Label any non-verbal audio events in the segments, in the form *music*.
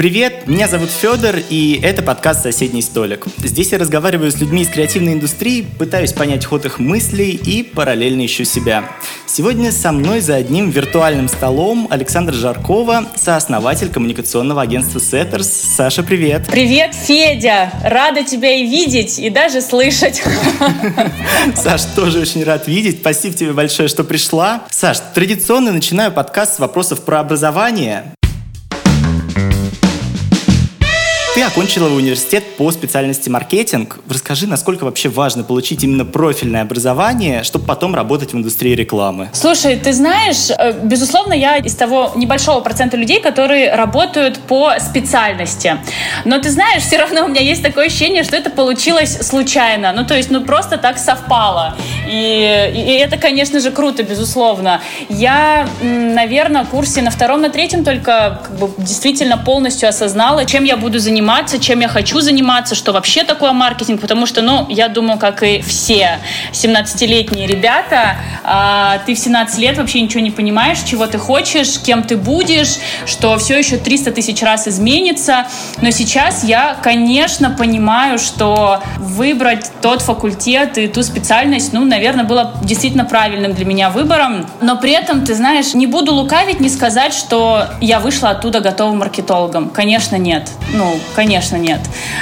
Привет, меня зовут Федор, и это подкаст «Соседний столик». Здесь я разговариваю с людьми из креативной индустрии, пытаюсь понять ход их мыслей и параллельно ищу себя. Сегодня со мной за одним виртуальным столом Александр Жаркова, сооснователь коммуникационного агентства Setters. Саша, привет! Привет, Федя! Рада тебя и видеть, и даже слышать. *laughs* Саш, тоже очень рад видеть. Спасибо тебе большое, что пришла. Саш, традиционно начинаю подкаст с вопросов про образование. Ты окончила университет по специальности маркетинг. Расскажи, насколько вообще важно получить именно профильное образование, чтобы потом работать в индустрии рекламы. Слушай, ты знаешь, э, безусловно, я из того небольшого процента людей, которые работают по специальности. Но ты знаешь, все равно у меня есть такое ощущение, что это получилось случайно. Ну, то есть, ну, просто так совпало. И, и это, конечно же, круто, безусловно. Я, наверное, в курсе на втором, на третьем только как бы, действительно полностью осознала, чем я буду заниматься заниматься, чем я хочу заниматься, что вообще такое маркетинг, потому что, ну, я думаю, как и все 17-летние ребята, а, ты в 17 лет вообще ничего не понимаешь, чего ты хочешь, кем ты будешь, что все еще 300 тысяч раз изменится, но сейчас я, конечно, понимаю, что выбрать тот факультет и ту специальность, ну, наверное, было действительно правильным для меня выбором, но при этом, ты знаешь, не буду лукавить, не сказать, что я вышла оттуда готовым маркетологом. Конечно, нет. Ну, Конечно, нет.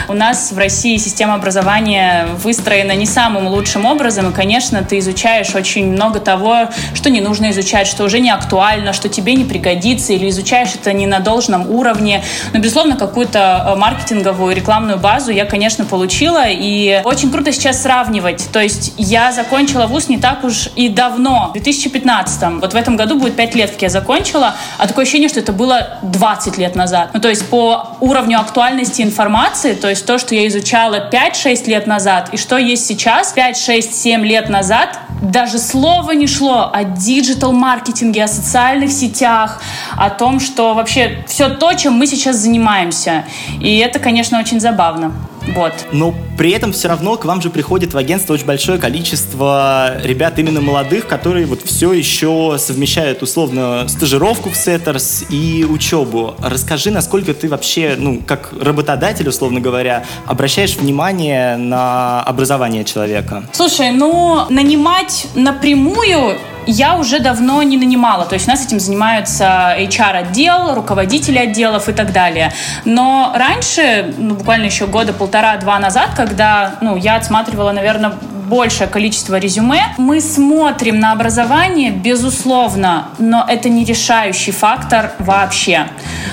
У нас в России система образования выстроена не самым лучшим образом, и, конечно, ты изучаешь очень много того, что не нужно изучать, что уже не актуально, что тебе не пригодится, или изучаешь это не на должном уровне. Но, безусловно, какую-то э, маркетинговую рекламную базу я, конечно, получила, и очень круто сейчас сравнивать. То есть я закончила вуз не так уж и давно, в 2015 -м. Вот в этом году будет 5 лет, как я закончила, а такое ощущение, что это было 20 лет назад. Ну, то есть по уровню актуальности актуальности информации, то есть то, что я изучала 5-6 лет назад, и что есть сейчас, 5-6-7 лет назад, даже слова не шло о диджитал-маркетинге, о социальных сетях, о том, что вообще все то, чем мы сейчас занимаемся. И это, конечно, очень забавно. Вот. Но при этом все равно к вам же приходит в агентство очень большое количество ребят именно молодых, которые вот все еще совмещают условно стажировку в Сеттерс и учебу. Расскажи, насколько ты вообще, ну, как работодатель, условно говоря, обращаешь внимание на образование человека? Слушай, ну, нанимать напрямую я уже давно не нанимала. То есть у нас этим занимаются HR-отдел, руководители отделов и так далее. Но раньше, ну, буквально еще года полтора-два назад, когда ну, я отсматривала, наверное, большее количество резюме. Мы смотрим на образование, безусловно, но это не решающий фактор вообще.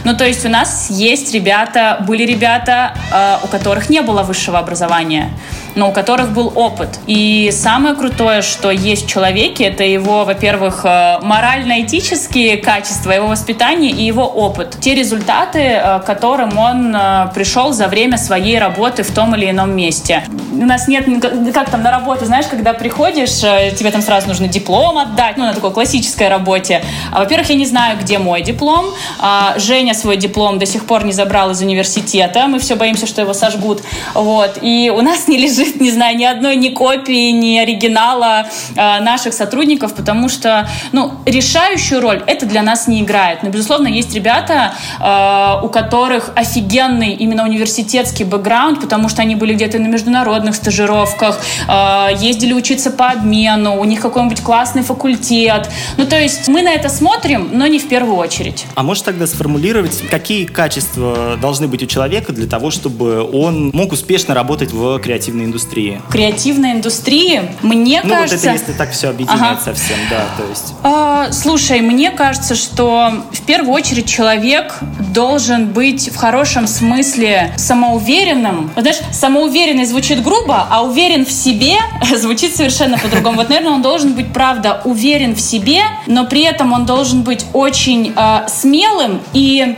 Ну, то есть у нас есть ребята, были ребята, э, у которых не было высшего образования но у которых был опыт. И самое крутое, что есть в человеке, это его, во-первых, э, морально-этические качества, его воспитание и его опыт. Те результаты, э, к которым он пришел за время своей работы в том или ином месте. У нас нет, как там на работу, знаешь, когда приходишь, тебе там сразу нужно диплом отдать, ну, на такой классической работе. А, во-первых, я не знаю, где мой диплом. А, Женя свой диплом до сих пор не забрал из университета. Мы все боимся, что его сожгут. Вот. И у нас не лежит не знаю, ни одной ни копии, ни оригинала э, наших сотрудников, потому что, ну, решающую роль это для нас не играет. Но, безусловно, есть ребята, э, у которых офигенный именно университетский бэкграунд, потому что они были где-то на международных стажировках, э, ездили учиться по обмену, у них какой-нибудь классный факультет. Ну, то есть мы на это смотрим, но не в первую очередь. А можешь тогда сформулировать, какие качества должны быть у человека для того, чтобы он мог успешно работать в креативной индустрии? Креативной индустрии, мне ну, кажется... Ну, вот это если так все объединять ага. совсем, да, то есть... А, слушай, мне кажется, что в первую очередь человек должен быть в хорошем смысле самоуверенным. Вот, знаешь, самоуверенный звучит грубо, а уверен в себе *laughs* звучит совершенно по-другому. Вот, наверное, он должен быть, правда, уверен в себе, но при этом он должен быть очень э, смелым и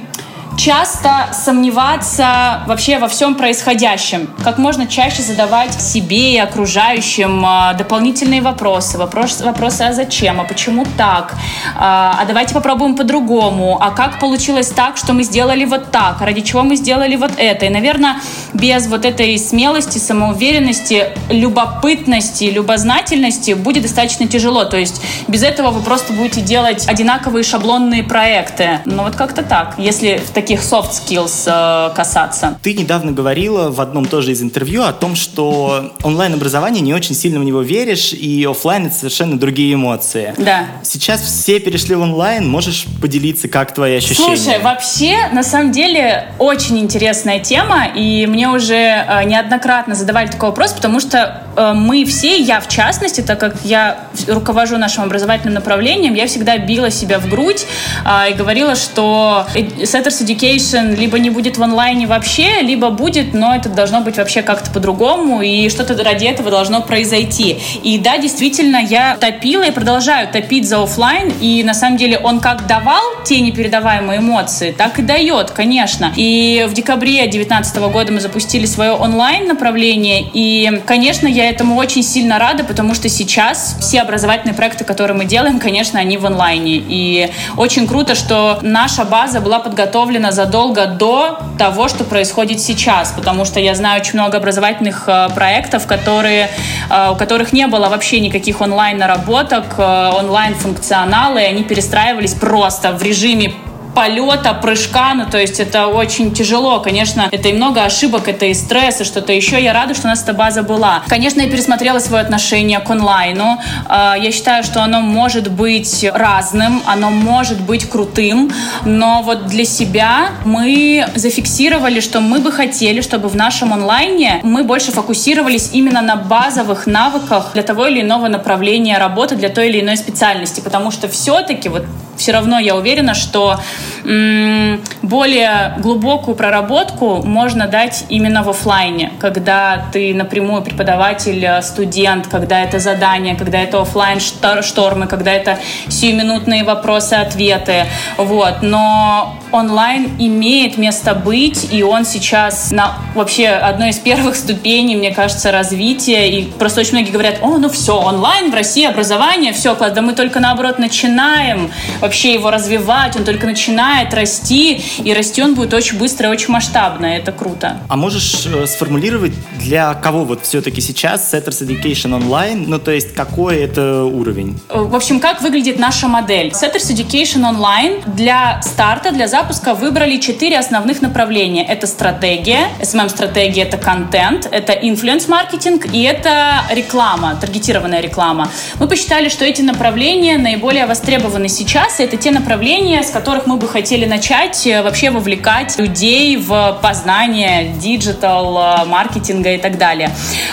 часто сомневаться вообще во всем происходящем. Как можно чаще задавать себе и окружающим а, дополнительные вопросы. Вопрос, вопросы, а зачем, а почему так? А, а давайте попробуем по-другому. А как получилось так, что мы сделали вот так? Ради чего мы сделали вот это? И, наверное, без вот этой смелости, самоуверенности, любопытности, любознательности будет достаточно тяжело. То есть без этого вы просто будете делать одинаковые шаблонные проекты. Ну вот как-то так. Если в таких таких soft skills э, касаться. Ты недавно говорила в одном тоже из интервью о том, что онлайн-образование не очень сильно в него веришь, и офлайн это совершенно другие эмоции. Да. Сейчас все перешли в онлайн, можешь поделиться, как твои ощущения? Слушай, вообще, на самом деле, очень интересная тема, и мне уже э, неоднократно задавали такой вопрос, потому что э, мы все, я в частности, так как я руковожу нашим образовательным направлением, я всегда била себя в грудь э, и говорила, что Setters Education либо не будет в онлайне вообще, либо будет, но это должно быть вообще как-то по-другому, и что-то ради этого должно произойти. И да, действительно, я топила и продолжаю топить за офлайн, и на самом деле он как давал те непередаваемые эмоции, так и дает, конечно. И в декабре 2019 года мы запустили свое онлайн направление, и, конечно, я этому очень сильно рада, потому что сейчас все образовательные проекты, которые мы делаем, конечно, они в онлайне. И очень круто, что наша база была подготовлена задолго до того, что происходит сейчас, потому что я знаю очень много образовательных э, проектов, которые, э, у которых не было вообще никаких онлайн-наработок, э, онлайн-функционала, и они перестраивались просто в режиме полета, прыжка, ну, то есть это очень тяжело, конечно, это и много ошибок, это и стресс, и что-то еще. Я рада, что у нас эта база была. Конечно, я пересмотрела свое отношение к онлайну. А, я считаю, что оно может быть разным, оно может быть крутым, но вот для себя мы зафиксировали, что мы бы хотели, чтобы в нашем онлайне мы больше фокусировались именно на базовых навыках для того или иного направления работы, для той или иной специальности, потому что все-таки вот все равно я уверена, что более глубокую проработку можно дать именно в офлайне, когда ты напрямую преподаватель, э, студент, когда это задание, когда это офлайн штормы, когда это сиюминутные вопросы-ответы. Вот. Но онлайн имеет место быть, и он сейчас на вообще одной из первых ступеней, мне кажется, развития. И просто очень многие говорят, о, ну все, онлайн в России образование, все, класс. Да мы только наоборот начинаем вообще его развивать, он только начинает расти, и расти он будет очень быстро и очень масштабно, это круто. А можешь э, сформулировать, для кого вот все-таки сейчас Setters Education Online, ну то есть какой это уровень? В общем, как выглядит наша модель? Setters Education Online для старта, для запуска выбрали четыре основных направления. Это стратегия, SMM-стратегия — это контент, это influence-маркетинг и это реклама, таргетированная реклама. Мы посчитали, что эти направления наиболее востребованы сейчас, и это те направления, с которых мы бы хотели начать э, вообще вовлекать людей в познание digital, э, маркетинга и так далее.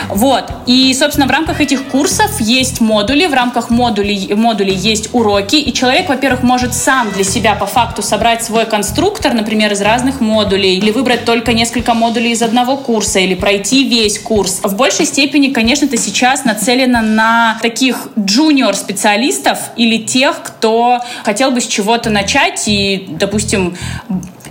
Вот. И, собственно, в рамках этих курсов есть модули, в рамках модулей, модулей есть уроки, и человек, во-первых, может сам для себя по факту собрать свой конструктор, например, из разных модулей, или выбрать только несколько модулей из одного курса, или пройти весь курс. В большей степени, конечно, это сейчас нацелено на таких джуниор-специалистов или тех, кто хотел бы с чего-то начать и, допустим,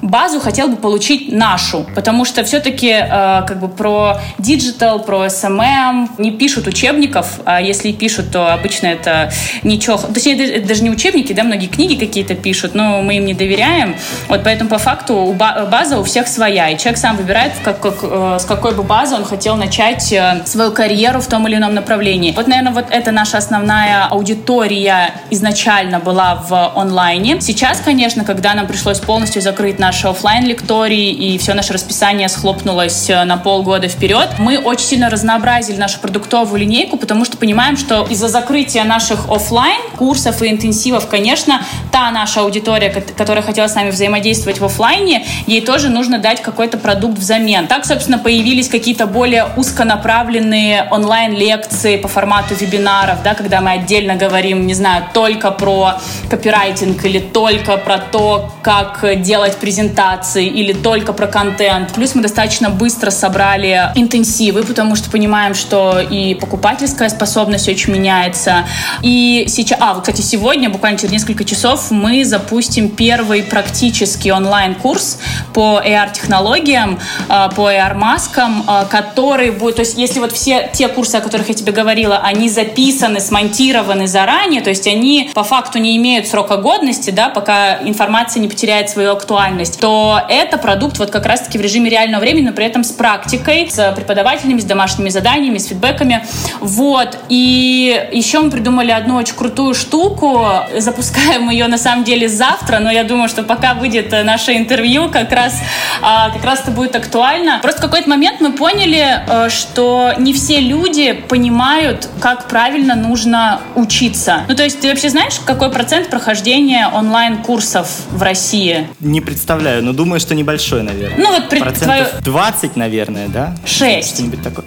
базу хотел бы получить нашу, потому что все-таки э, как бы про digital, про SMM не пишут учебников, а если пишут, то обычно это ничего, то есть это даже не учебники, да, многие книги какие-то пишут, но мы им не доверяем, вот поэтому по факту база у всех своя, и человек сам выбирает, как, как, э, с какой бы базы он хотел начать э, свою карьеру в том или ином направлении. Вот, наверное, вот это наша основная аудитория изначально была в онлайне. Сейчас, конечно, когда нам пришлось полностью закрыть наш наши офлайн лектории и все наше расписание схлопнулось э, на полгода вперед. Мы очень сильно разнообразили нашу продуктовую линейку, потому что понимаем, что из-за закрытия наших офлайн курсов и интенсивов, конечно, та наша аудитория, которая хотела с нами взаимодействовать в офлайне, ей тоже нужно дать какой-то продукт взамен. Так, собственно, появились какие-то более узконаправленные онлайн-лекции по формату вебинаров, да, когда мы отдельно говорим, не знаю, только про копирайтинг или только про то, как делать презентацию презентации или только про контент. Плюс мы достаточно быстро собрали интенсивы, потому что понимаем, что и покупательская способность очень меняется. И сейчас, а, вот, кстати, сегодня, буквально через несколько часов, мы запустим первый практический онлайн-курс по AR-технологиям, а, по AR-маскам, а, который будет, то есть если вот все те курсы, о которых я тебе говорила, они записаны, смонтированы заранее, то есть они по факту не имеют срока годности, да, пока информация не потеряет свою актуальность, реальность, то это продукт вот как раз-таки в режиме реального времени, но при этом с практикой, с преподавателями, с домашними заданиями, с фидбэками. Вот. И еще мы придумали одну очень крутую штуку. Запускаем ее на самом деле завтра, но я думаю, что пока выйдет наше интервью, как раз, а, как раз это будет актуально. Просто в какой-то момент мы поняли, э, что не все люди понимают, как правильно нужно учиться. Ну, то есть ты вообще знаешь, какой процент прохождения онлайн-курсов в России? Не представляю, но думаю, что небольшой, наверное. Ну, вот Процентов твою... 20, наверное, да? 6. Что-нибудь такое.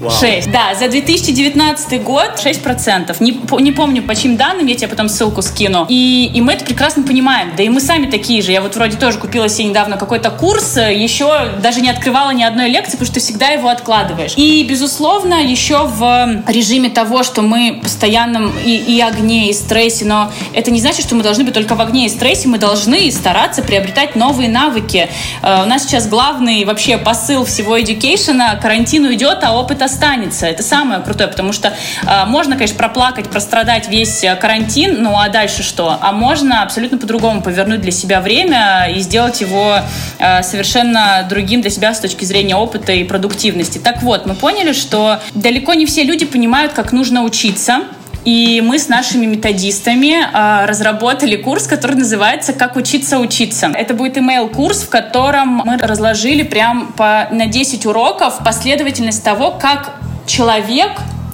Вау. 6. Да, за 2019 год 6%. Не, не помню, по чьим данным, я тебе потом ссылку скину. И, и мы это прекрасно понимаем. Да и мы сами такие же. Я вот вроде тоже купила себе недавно какой-то курс, еще даже не открывала ни одной лекции, потому что ты всегда его откладываешь. И, безусловно, еще в режиме того, что мы постоянном и, и огне, и стрессе, но это не значит, что мы должны быть только в огне и стрессе, мы должны стараться приобретать новые навыки. Uh, у нас сейчас главный вообще посыл всего education карантин уйдет, а опыт останется. Это самое крутое, потому что э, можно, конечно, проплакать, прострадать весь э, карантин, ну а дальше что? А можно абсолютно по-другому повернуть для себя время и сделать его э, совершенно другим для себя с точки зрения опыта и продуктивности. Так вот, мы поняли, что далеко не все люди понимают, как нужно учиться, и мы с нашими методистами э, разработали курс, который называется «Как учиться учиться». Это будет email-курс, в котором мы разложили прям по, на 10 уроков последовательность того, как человек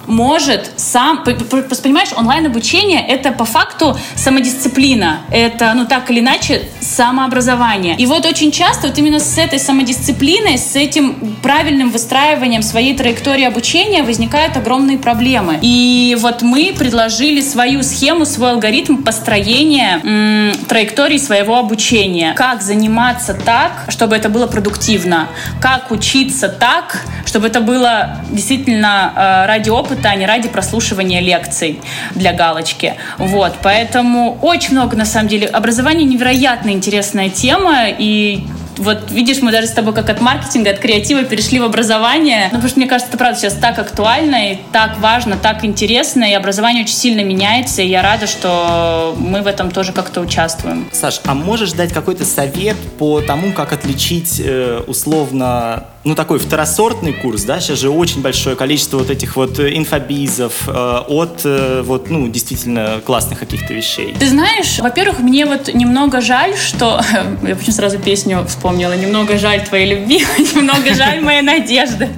может сам... Просто понимаешь, онлайн-обучение — это по факту самодисциплина. Это, ну так или иначе, самообразование. И вот очень часто вот именно с этой самодисциплиной, с этим правильным выстраиванием своей траектории обучения возникают огромные проблемы. И вот мы предложили свою схему, свой алгоритм построения м, траектории своего обучения. Как заниматься так, чтобы это было продуктивно. Как учиться так, чтобы это было действительно э, ради опыта опыта, а не ради прослушивания лекций для галочки. Вот, поэтому очень много, на самом деле, образование невероятно интересная тема, и вот видишь, мы даже с тобой как от маркетинга, от креатива перешли в образование. Ну, потому что мне кажется, это правда сейчас так актуально и так важно, так интересно, и образование очень сильно меняется, и я рада, что мы в этом тоже как-то участвуем. Саш, а можешь дать какой-то совет по тому, как отличить э, условно ну, такой второсортный курс, да, сейчас же очень большое количество вот этих вот э, инфобизов э, от, э, вот, ну, действительно классных каких-то вещей. Ты знаешь, во-первых, мне вот немного жаль, что... *laughs* Я почему сразу песню вспомнила. «Немного жаль твоей любви, *laughs* немного жаль моей надежды».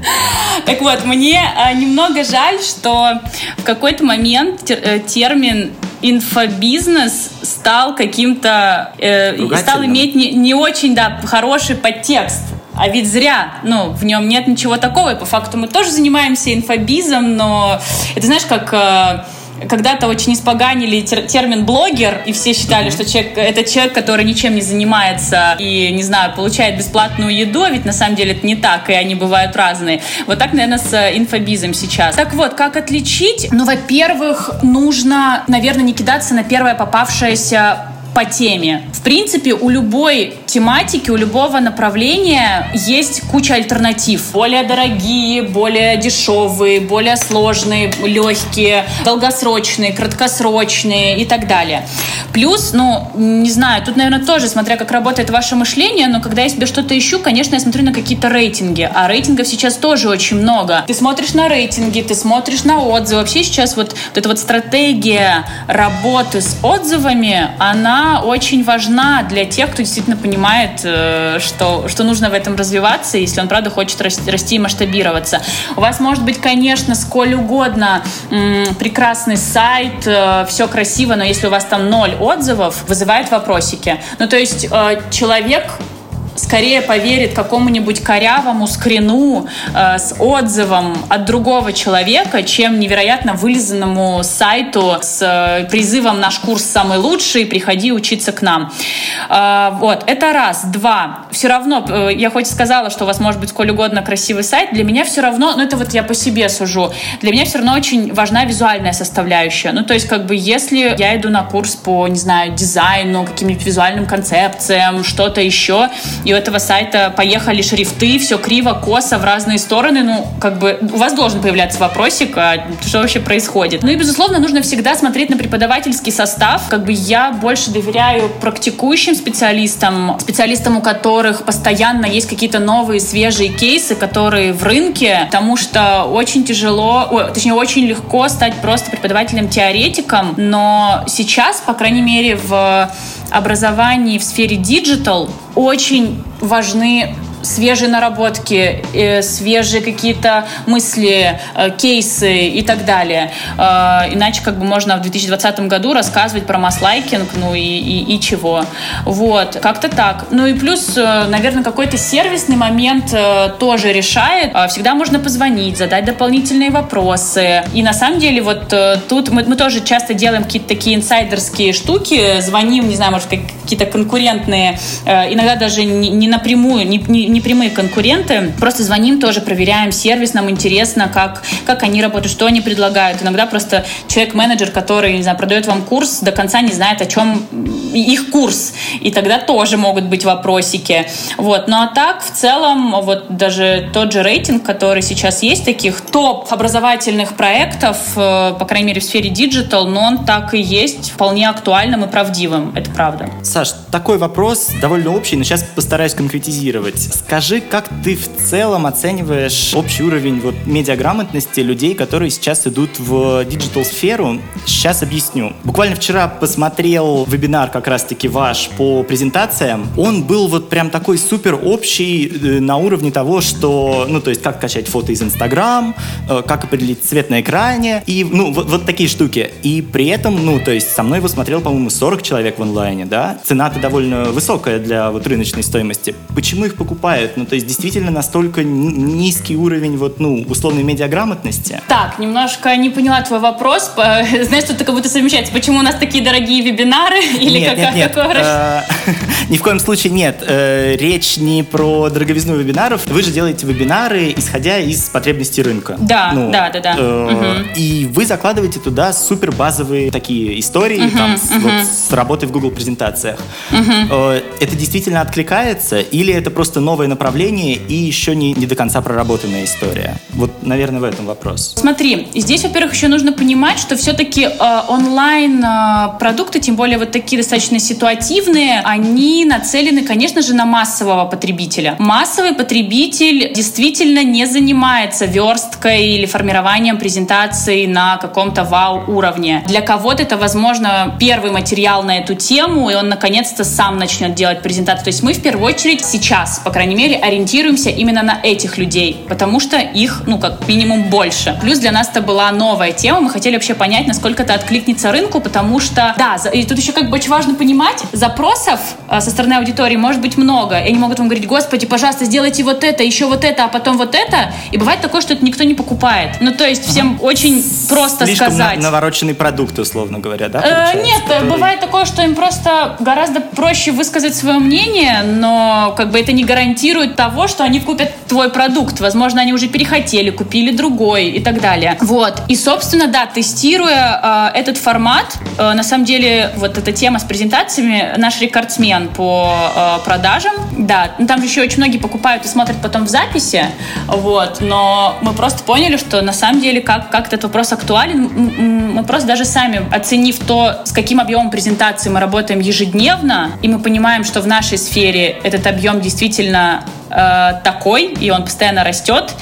Так вот, мне э, немного жаль, что в какой-то момент э, термин инфобизнес стал каким-то э, стал иметь не, не очень да хороший подтекст а ведь зря, ну, в нем нет ничего такого, и по факту мы тоже занимаемся инфобизом, но это знаешь, как э, когда-то очень испоганили термин блогер, и все считали, что человек, это человек, который ничем не занимается и, не знаю, получает бесплатную еду, а ведь на самом деле это не так, и они бывают разные. Вот так, наверное, с инфобизом сейчас. Так вот, как отличить? Ну, во-первых, нужно, наверное, не кидаться на первое попавшееся по теме. В принципе, у любой тематики, у любого направления есть куча альтернатив. Более дорогие, более дешевые, более сложные, легкие, долгосрочные, краткосрочные и так далее. Плюс, ну, не знаю, тут, наверное, тоже, смотря как работает ваше мышление, но когда я себе что-то ищу, конечно, я смотрю на какие-то рейтинги, а рейтингов сейчас тоже очень много. Ты смотришь на рейтинги, ты смотришь на отзывы. Вообще сейчас вот, вот эта вот стратегия работы с отзывами, она очень важна для тех, кто действительно понимает, э, что, что нужно в этом развиваться, если он, правда, хочет расти, и масштабироваться. У вас может быть, конечно, сколь угодно прекрасный сайт, э, все красиво, но если у вас там ноль отзывов, вызывает вопросики. Ну, то есть э, человек скорее поверит какому-нибудь корявому скрину э, с отзывом от другого человека, чем невероятно вылизанному сайту с э, призывом «Наш курс самый лучший, приходи учиться к нам». Э, вот, это раз. Два. Все равно, э, я хоть сказала, что у вас может быть сколь угодно красивый сайт, для меня все равно, ну это вот я по себе сужу, для меня все равно очень важна визуальная составляющая. Ну то есть как бы если я иду на курс по, не знаю, дизайну, каким-нибудь визуальным концепциям, что-то еще, и у этого сайта поехали шрифты, все криво, косо, в разные стороны, ну, как бы у вас должен появляться вопросик, а что вообще происходит. Ну и, безусловно, нужно всегда смотреть на преподавательский состав. Как бы я больше доверяю практикующим специалистам, специалистам, у которых постоянно есть какие-то новые, свежие кейсы, которые в рынке, потому что очень тяжело, о, точнее, очень легко стать просто преподавателем-теоретиком, но сейчас, по крайней мере, в образовании в сфере digital очень важны свежие наработки, э, свежие какие-то мысли, э, кейсы и так далее. Э, иначе как бы можно в 2020 году рассказывать про mass-liking, ну и, и, и чего. Вот, как-то так. Ну и плюс, наверное, какой-то сервисный момент тоже решает. Всегда можно позвонить, задать дополнительные вопросы. И на самом деле вот тут мы, мы тоже часто делаем какие-то такие инсайдерские штуки, звоним, не знаю, может, какие-то конкурентные, иногда даже не, не напрямую, не, не, не прямые конкуренты. Просто звоним тоже, проверяем сервис, нам интересно, как, как они работают, что они предлагают. Иногда просто человек-менеджер, который, не знаю, продает вам курс, до конца не знает, о чем их курс. И тогда тоже могут быть вопросики. Вот. Ну а так, в целом, вот даже тот же рейтинг, который сейчас есть, таких топ образовательных проектов, э, по крайней мере, в сфере диджитал, но он так и есть вполне актуальным и правдивым. Это правда. Саш, такой вопрос довольно общий, но сейчас постараюсь конкретизировать. Скажи, как ты в целом оцениваешь общий уровень вот медиаграмотности людей, которые сейчас идут в диджитал-сферу? Сейчас объясню. Буквально вчера посмотрел вебинар как раз-таки ваш по презентациям. Он был вот прям такой супер общий э, на уровне того, что, ну, то есть, как качать фото из Инстаграм, э, как определить цвет на экране, и, ну, вот, вот такие штуки. И при этом, ну, то есть, со мной его смотрел, по-моему, 40 человек в онлайне, да? Цена-то довольно высокая для вот рыночной стоимости. Почему их покупают? Бывает? Ну, то есть действительно настолько низкий уровень вот, ну, условной медиаграмотности? Так, немножко не поняла твой вопрос. *laughs* Знаешь, что-то как будто совмещается. Почему у нас такие дорогие вебинары? *laughs* Или нет, как, нет, нет. Э, *laughs* ни в коем случае нет. Э, речь не про дороговизну вебинаров. Вы же делаете вебинары, исходя из потребностей рынка. Да, ну, да, да, да. Э, и вы закладываете туда супер базовые такие истории там, с, работой в Google презентациях. Это действительно откликается или это просто новая новое направление и еще не, не до конца проработанная история? Вот, наверное, в этом вопрос. Смотри, здесь, во-первых, еще нужно понимать, что все-таки э, онлайн-продукты, э, тем более вот такие достаточно ситуативные, они нацелены, конечно же, на массового потребителя. Массовый потребитель действительно не занимается версткой или формированием презентации на каком-то вау-уровне. Для кого-то это, возможно, первый материал на эту тему, и он наконец-то сам начнет делать презентацию. То есть мы в первую очередь сейчас, по крайней мере, ориентируемся именно на этих людей, потому что их, ну, как минимум больше. Плюс для нас это была новая тема, мы хотели вообще понять, насколько это откликнется рынку, потому что, да, и тут еще как бы очень важно понимать, запросов э, со стороны аудитории может быть много, и они могут вам говорить, господи, пожалуйста, сделайте вот это, еще вот это, а потом вот это, и бывает такое, что это никто не покупает. Ну, то есть всем очень просто Слишком сказать. навороченный продукт, условно говоря, да? Э, нет, который... бывает такое, что им просто гораздо проще высказать свое мнение, но как бы это не гарантирует гарантирует того, что они купят твой продукт. Возможно, они уже перехотели, купили другой и так далее. Вот. И, собственно, да, тестируя э, этот формат, э, на самом деле, вот эта тема с презентациями, наш рекордсмен по э, продажам, да, ну, там же еще очень многие покупают и смотрят потом в записи, вот, но мы просто поняли, что на самом деле, как, как этот вопрос актуален, мы просто даже сами, оценив то, с каким объемом презентации мы работаем ежедневно, и мы понимаем, что в нашей сфере этот объем действительно э, такой, и он постоянно растет.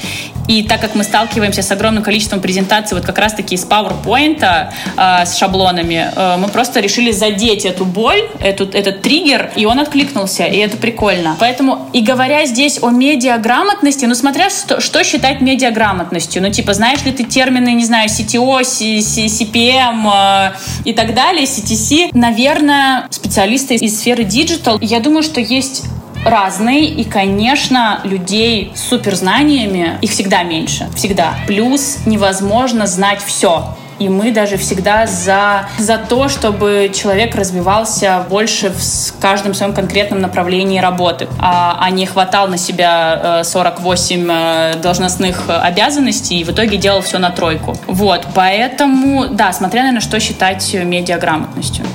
И так как мы сталкиваемся с огромным количеством презентаций, вот как раз-таки из PowerPoint э, с шаблонами, э, мы просто решили задеть эту боль, эту, этот триггер, и он откликнулся, и это прикольно. Поэтому и говоря здесь о медиаграмотности, ну смотря что, что считать медиаграмотностью, ну типа знаешь ли ты термины, не знаю, CTO, C, C, CPM э, и так далее, CTC, наверное, специалисты из сферы digital, я думаю, что есть разные, и, конечно, людей с суперзнаниями, их всегда меньше, всегда. Плюс невозможно знать все. И мы даже всегда за, за то, чтобы человек развивался больше в каждом своем конкретном направлении работы, а, а не хватал на себя 48 э, э, должностных обязанностей и в итоге делал все на тройку. Вот, поэтому, да, смотря, наверное, что считать медиаграмотностью.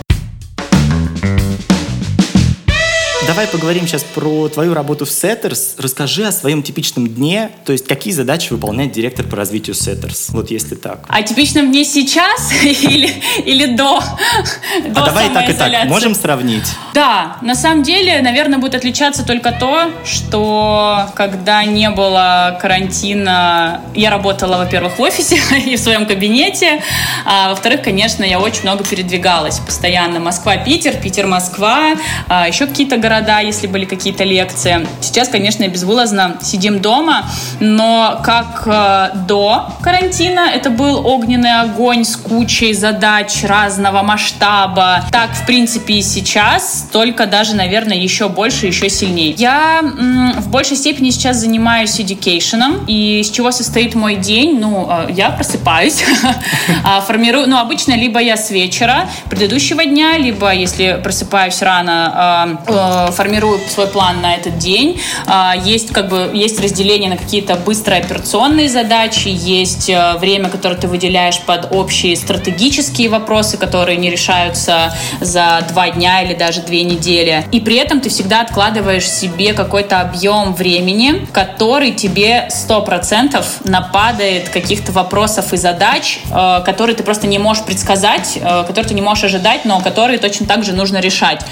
Давай поговорим сейчас про твою работу в Setters. Расскажи о своем типичном дне, то есть какие задачи выполняет директор по развитию Setters, вот если так. О типичном дне сейчас *laughs* или, или до, а до давай так и так, можем сравнить? Да, на самом деле, наверное, будет отличаться только то, что когда не было карантина, я работала, во-первых, в офисе *laughs* и в своем кабинете, а во-вторых, конечно, я очень много передвигалась постоянно. Москва-Питер, Питер-Москва, а, еще какие-то города, если были какие-то лекции. Сейчас, конечно, безвылазно сидим дома, но как э, до карантина это был огненный огонь с кучей задач разного масштаба, так, в принципе, и сейчас, только даже, наверное, еще больше, еще сильнее. Я в большей степени сейчас занимаюсь education, и с чего состоит мой день? Ну, э, я просыпаюсь, *laughs* а, формирую, ну, обычно либо я с вечера предыдущего дня, либо, если просыпаюсь рано, э, э, формирую свой план на этот день. А, есть, как бы, есть разделение на какие-то быстрые операционные задачи, есть время, которое ты выделяешь под общие стратегические вопросы, которые не решаются за два дня или даже две недели. И при этом ты всегда откладываешь себе какой-то объем времени, который тебе 100% нападает каких-то вопросов и задач, э, которые ты просто не можешь предсказать, э, которые ты не можешь ожидать, но которые точно так же нужно решать.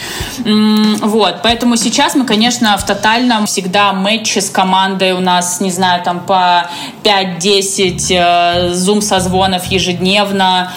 Вот, поэтому сейчас мы, конечно, в тотальном всегда матче с командой. У нас, не знаю, там по 5-10 э, зум-созвонов ежедневно,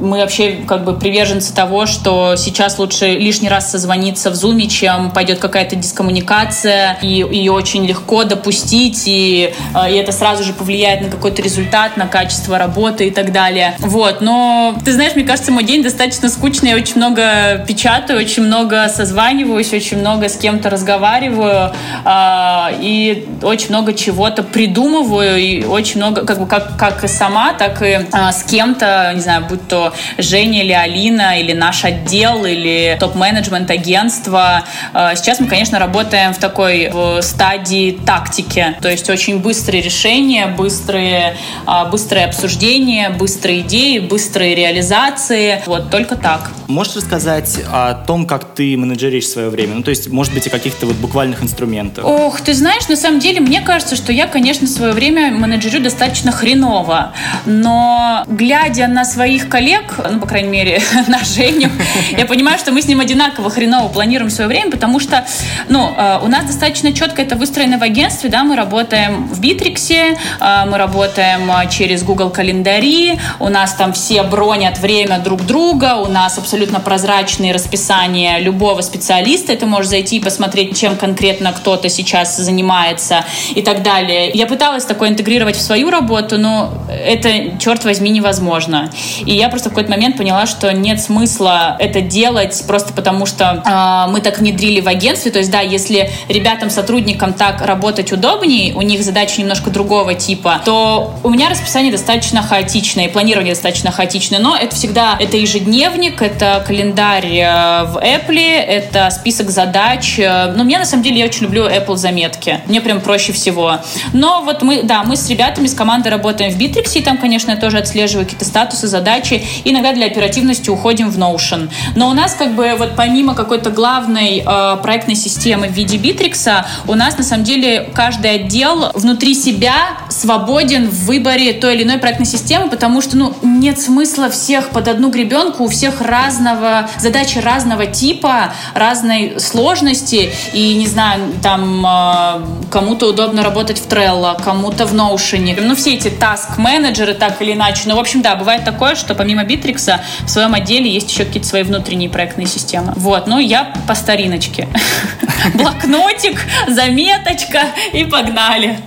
мы вообще как бы приверженцы того, что сейчас лучше лишний раз созвониться в зуме, чем пойдет какая-то дискоммуникация, и ее очень легко допустить, и, э, и это сразу же повлияет на какой-то результат, на качество работы и так далее. Вот, но ты знаешь, мне кажется, мой день достаточно скучный, я очень много печатаю, очень много созваниваюсь, очень много с кем-то разговариваю, э, и очень много чего-то придумываю, и очень много, как бы, как, как и сама, так и э, с кем-то, не знаю, будь то Женя или Алина, или наш отдел, или топ-менеджмент агентства. Э, сейчас мы, конечно, работаем в такой в стадии тактики, то есть очень быстрые решения, быстрые, а, быстрые обсуждения, быстрые идеи, быстрые реализации. Вот только так. Можешь рассказать о том, как ты менеджеришь свое время? Ну, то есть, может быть, о каких-то вот буквальных инструментах? Ох, ты знаешь, на самом деле, мне кажется, что я, конечно, свое время менеджерю достаточно хреново. Но глядя на своих коллег, коллег, ну, по крайней мере, *laughs* на Женю, я понимаю, что мы с ним одинаково хреново планируем свое время, потому что, ну, э, у нас достаточно четко это выстроено в агентстве, да, мы работаем в Битриксе, э, мы работаем э, через Google календари, у нас там все бронят время друг друга, у нас абсолютно прозрачные расписания любого специалиста, ты можешь зайти и посмотреть, чем конкретно кто-то сейчас занимается и так далее. Я пыталась такое интегрировать в свою работу, но это, черт возьми, невозможно. И я просто в какой-то момент поняла, что нет смысла это делать просто потому, что э, мы так внедрили в агентстве. То есть, да, если ребятам, сотрудникам так работать удобнее, у них задачи немножко другого типа, то у меня расписание достаточно хаотичное, планирование достаточно хаотичное. Но это всегда, это ежедневник, это календарь э, в Apple, это список задач. Э, ну, мне на самом деле, я очень люблю Apple заметки. Мне прям проще всего. Но вот мы, да, мы с ребятами, с командой работаем в Bittrex, и там, конечно, я тоже отслеживаю какие-то статусы, задачи иногда для оперативности уходим в Notion. Но у нас как бы вот помимо какой-то главной э, проектной системы в виде Bittrex, у нас на самом деле каждый отдел внутри себя свободен в выборе той или иной проектной системы, потому что ну, нет смысла всех под одну гребенку, у всех разного, задачи разного типа, разной сложности, и не знаю, там э, кому-то удобно работать в Trello, кому-то в Notion. Ну, все эти таск-менеджеры так или иначе. Ну, в общем, да, бывает такое, что помимо Битрикса в своем отделе есть еще какие-то свои внутренние проектные системы. Вот, ну я по стариночке. *laughs* Блокнотик, заметочка и погнали.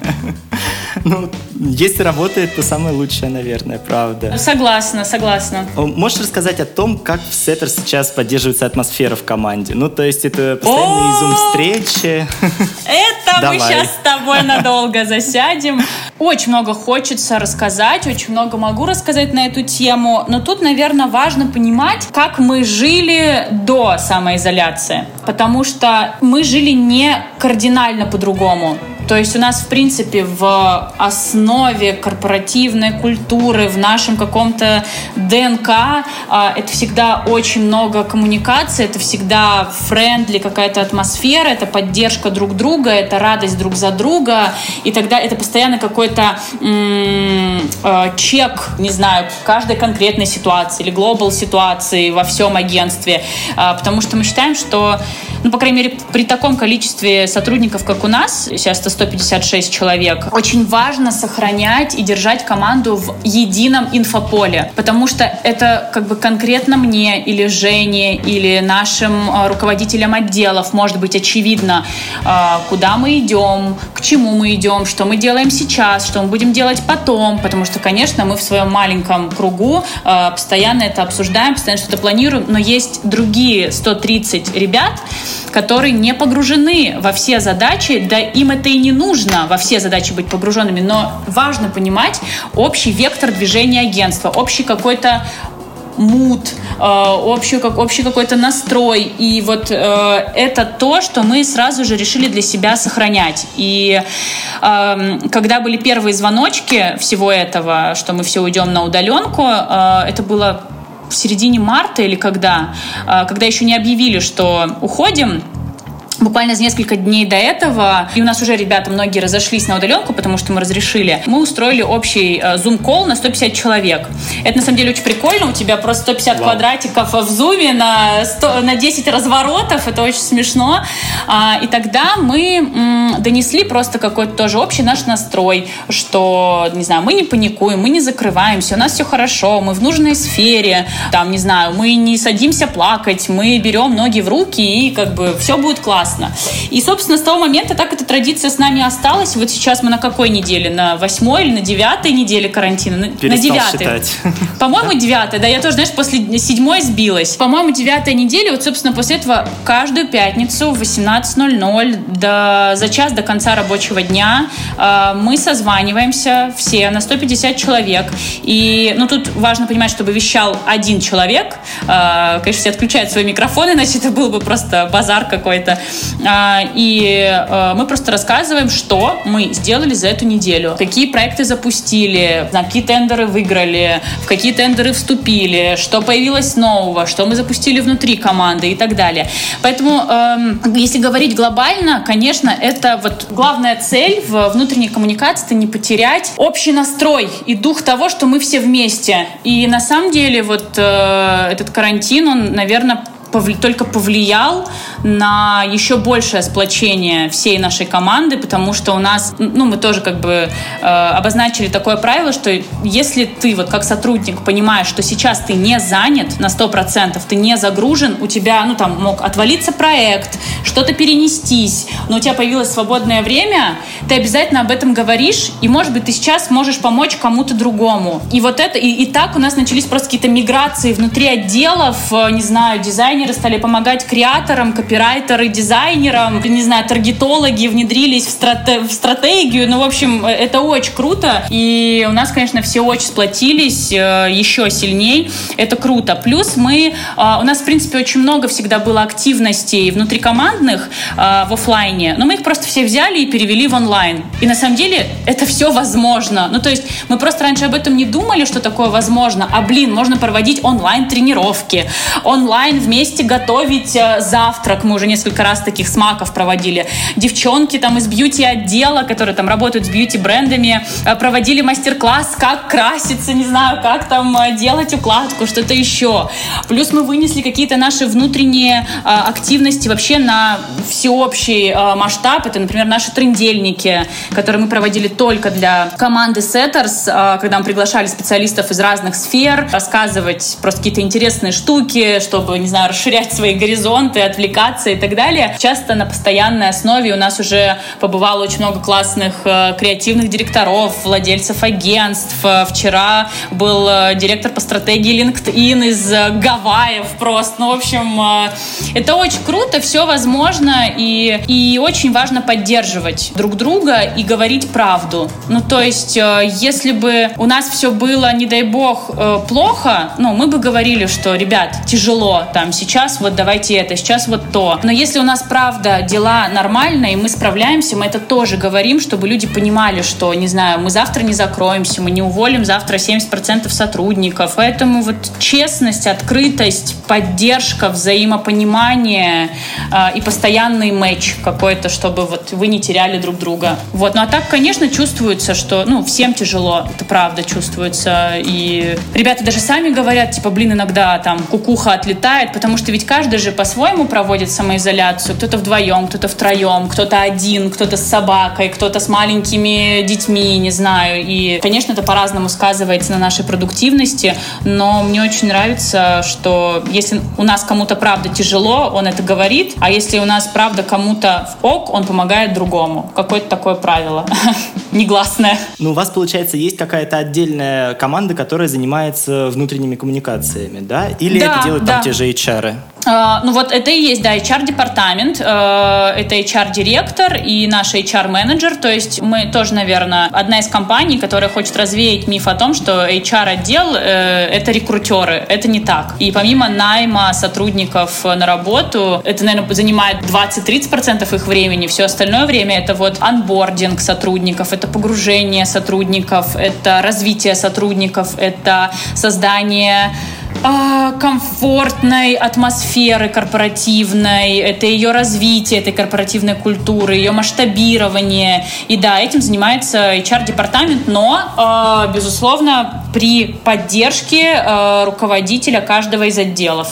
Ну, если работает, то самое лучшее, наверное, правда. Согласна, согласна. Можешь рассказать о том, как в Сеттер сейчас поддерживается атмосфера в команде? Ну, то есть это постоянные зум-встречи. Это мы сейчас с тобой надолго засядем. Очень много хочется рассказать, очень много могу рассказать на эту тему, но тут, наверное, важно понимать, как мы жили до самоизоляции, потому что мы жили не кардинально по-другому. То есть у нас, в принципе, в основе корпоративной культуры, в нашем каком-то ДНК а, это всегда очень много коммуникации, это всегда френдли какая-то атмосфера, это поддержка друг друга, это радость друг за друга, и тогда это постоянно какой-то э, чек, не знаю, каждой конкретной ситуации или глобал ситуации во всем агентстве, э, потому что мы считаем, что, ну, по крайней мере, при таком количестве сотрудников, как у нас, сейчас это 156 человек, очень важно сохранять и держать команду в едином инфополе, потому что это как бы конкретно мне или Жене или нашим э, руководителям отделов может быть очевидно, э, куда мы идем, к чему мы идем, что мы делаем сейчас, что мы будем делать потом, потому что, конечно, мы в своем маленьком кругу э, постоянно это обсуждаем, постоянно что-то планируем, но есть другие 130 ребят, которые не погружены во все задачи, да им это и не нужно во все задачи быть погруженными, но важно понимать общий вектор движения агентства, общий какой-то мут, э, общий, как, общий какой-то настрой. И вот э, это то, что мы сразу же решили для себя сохранять. И э, когда были первые звоночки всего этого, что мы все уйдем на удаленку, э, это было в середине марта или когда, когда еще не объявили, что уходим, Буквально за несколько дней до этого, и у нас уже ребята многие разошлись на удаленку, потому что мы разрешили, мы устроили общий э, зум-колл на 150 человек. Это на самом деле очень прикольно, у тебя просто 150 Вау. квадратиков в зуме на, 100, на 10 разворотов, это очень смешно. А, и тогда мы донесли просто какой-то тоже общий наш настрой, что, не знаю, мы не паникуем, мы не закрываемся, у нас все хорошо, мы в нужной сфере, там, не знаю, мы не садимся плакать, мы берем ноги в руки и как бы все будет классно классно. И, собственно, с того момента так эта традиция с нами осталась. Вот сейчас мы на какой неделе? На восьмой или на девятой неделе карантина? На, на девятой. По-моему, девятая. Да, я тоже, знаешь, после седьмой сбилась. По-моему, девятая неделя. Вот, собственно, после этого каждую пятницу в 18.00 до, за час до конца рабочего дня э, мы созваниваемся все на 150 человек. И, ну, тут важно понимать, чтобы вещал один человек. Э, конечно, все отключают свои микрофоны, иначе это был бы просто базар какой-то. А, и э, мы просто рассказываем, что мы сделали за эту неделю, какие проекты запустили, на какие тендеры выиграли, в какие тендеры вступили, что появилось нового, что мы запустили внутри команды и так далее. Поэтому, эм, если говорить глобально, конечно, это вот главная цель в внутренней коммуникации, это не потерять общий настрой и дух того, что мы все вместе. И на самом деле вот э, этот карантин, он, наверное, повли только повлиял на еще большее сплочение всей нашей команды, потому что у нас, ну, мы тоже как бы э, обозначили такое правило, что если ты вот как сотрудник понимаешь, что сейчас ты не занят на 100%, ты не загружен, у тебя, ну, там мог отвалиться проект, что-то перенестись, но у тебя появилось свободное время, ты обязательно об этом говоришь, и, может быть, ты сейчас можешь помочь кому-то другому. И вот это, и, и так у нас начались просто какие-то миграции внутри отделов, э, не знаю, дизайнеров, дизайнеры стали помогать креаторам, копирайтеры, дизайнерам, не знаю, таргетологи внедрились в, страте в стратегию. Ну, в общем, это очень круто. И у нас, конечно, все очень сплотились э, еще сильней. Это круто. Плюс мы, э, у нас, в принципе, очень много всегда было активностей внутрикомандных э, в офлайне, но мы их просто все взяли и перевели в онлайн. И на самом деле это все возможно. Ну, то есть мы просто раньше об этом не думали, что такое возможно. А, блин, можно проводить онлайн-тренировки, онлайн вместе вместе готовить э, завтрак. Мы уже несколько раз таких смаков проводили. Девчонки там из бьюти-отдела, которые там работают с бьюти-брендами, э, проводили мастер-класс, как краситься, не знаю, как там э, делать укладку, что-то еще. Плюс мы вынесли какие-то наши внутренние активности вообще на всеобщий масштаб. Это, например, наши трендельники, которые мы проводили только для команды Setters, когда мы приглашали специалистов из разных сфер, рассказывать просто какие-то интересные штуки, чтобы, не знаю, расширять свои горизонты, отвлекаться и так далее. Часто на постоянной основе у нас уже побывало очень много классных э, креативных директоров, владельцев агентств. Э, вчера был э, директор по стратегии LinkedIn из Гавайев просто. Ну, в общем, это очень круто, все возможно, и, и очень важно поддерживать друг друга и говорить правду. Ну, то есть, если бы у нас все было, не дай бог, плохо, ну, мы бы говорили, что, ребят, тяжело там сейчас сейчас вот давайте это, сейчас вот то. Но если у нас, правда, дела нормально, и мы справляемся, мы это тоже говорим, чтобы люди понимали, что, не знаю, мы завтра не закроемся, мы не уволим завтра 70% сотрудников. Поэтому вот честность, открытость, поддержка, взаимопонимание э, и постоянный матч какой-то, чтобы вот вы не теряли друг друга. Вот. Ну а так, конечно, чувствуется, что, ну, всем тяжело, это правда чувствуется. И ребята даже сами говорят, типа, блин, иногда там кукуха отлетает, потому что ведь каждый же по-своему проводит самоизоляцию. Кто-то вдвоем, кто-то втроем, кто-то один, кто-то с собакой, кто-то с маленькими детьми, не знаю. И, конечно, это по-разному сказывается на нашей продуктивности, но мне очень нравится, что если у нас кому-то правда тяжело, он это говорит, а если у нас правда кому-то в ок, он помогает другому. Какое-то такое правило *laughs* негласное. Ну, у вас, получается, есть какая-то отдельная команда, которая занимается внутренними коммуникациями, да? Или да, это делают да. там те же HR? -ы? Uh, ну вот это и есть, да, HR-департамент, uh, это HR-директор и наш HR-менеджер, то есть мы тоже, наверное, одна из компаний, которая хочет развеять миф о том, что HR-отдел uh, это рекрутеры, это не так. И помимо найма сотрудников на работу, это, наверное, занимает 20-30% их времени, все остальное время это вот анбординг сотрудников, это погружение сотрудников, это развитие сотрудников, это создание а, комфортной атмосферы корпоративной, это ее развитие этой корпоративной культуры, ее масштабирование. И да, этим занимается HR-департамент, но, а, безусловно, при поддержке а, руководителя каждого из отделов.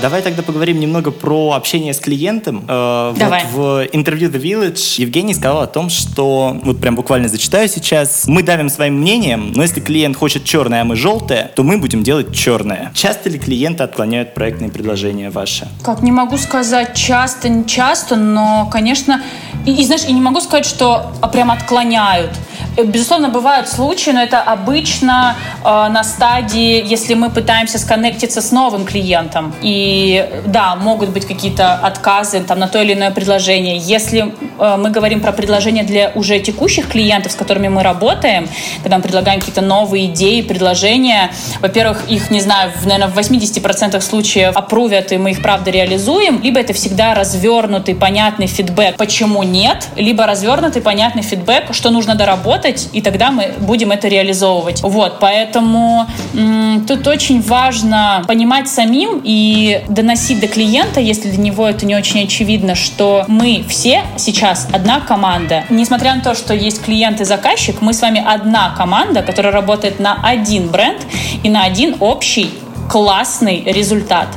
Давай тогда поговорим немного про общение с клиентом. Э, Давай. Вот в интервью The Village Евгений сказал о том, что, вот прям буквально зачитаю сейчас, мы давим своим мнением, но если клиент хочет черное, а мы желтое, то мы будем делать черное. Часто ли клиенты отклоняют проектные предложения ваши? Как не могу сказать часто, не часто, но, конечно, и, и знаешь, и не могу сказать, что а, прям отклоняют. Э, безусловно, бывают случаи, но это обычно э, на стадии, если мы пытаемся сконнектиться с новым клиентом. И да, могут быть какие-то отказы там, на то или иное предложение. Если э, мы говорим про предложения для уже текущих клиентов, с которыми мы работаем, когда мы предлагаем какие-то новые идеи, предложения, во-первых, их, не знаю, в, наверное, в 80% случаев опрувят, и мы их, правда, реализуем, либо это всегда развернутый, понятный фидбэк, почему нет, либо развернутый, понятный фидбэк, что нужно доработать, работать, и тогда мы будем это реализовывать. Вот, поэтому м, тут очень важно понимать самим и доносить до клиента, если для него это не очень очевидно, что мы все сейчас одна команда. Несмотря на то, что есть клиент и заказчик, мы с вами одна команда, которая работает на один бренд и на один общий классный результат.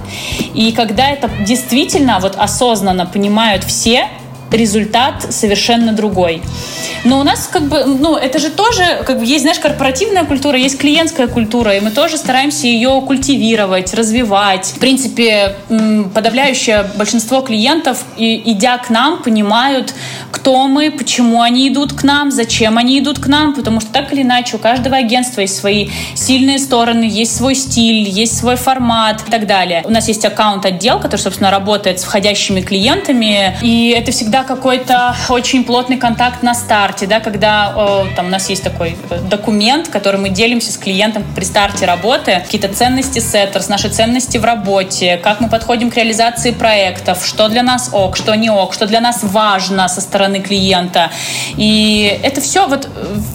И когда это действительно вот осознанно понимают все, результат совершенно другой. Но у нас как бы, ну, это же тоже, как бы есть, знаешь, корпоративная культура, есть клиентская культура, и мы тоже стараемся ее культивировать, развивать. В принципе, подавляющее большинство клиентов, идя к нам, понимают, кто мы, почему они идут к нам, зачем они идут к нам, потому что так или иначе у каждого агентства есть свои сильные стороны, есть свой стиль, есть свой формат и так далее. У нас есть аккаунт-отдел, который, собственно, работает с входящими клиентами, и это всегда какой-то очень плотный контакт на старте, да, когда о, там у нас есть такой э, документ, который мы делимся с клиентом при старте работы, какие-то ценности Setters, наши ценности в работе, как мы подходим к реализации проектов, что для нас ок, что не ок, что для нас важно со стороны клиента. И это все вот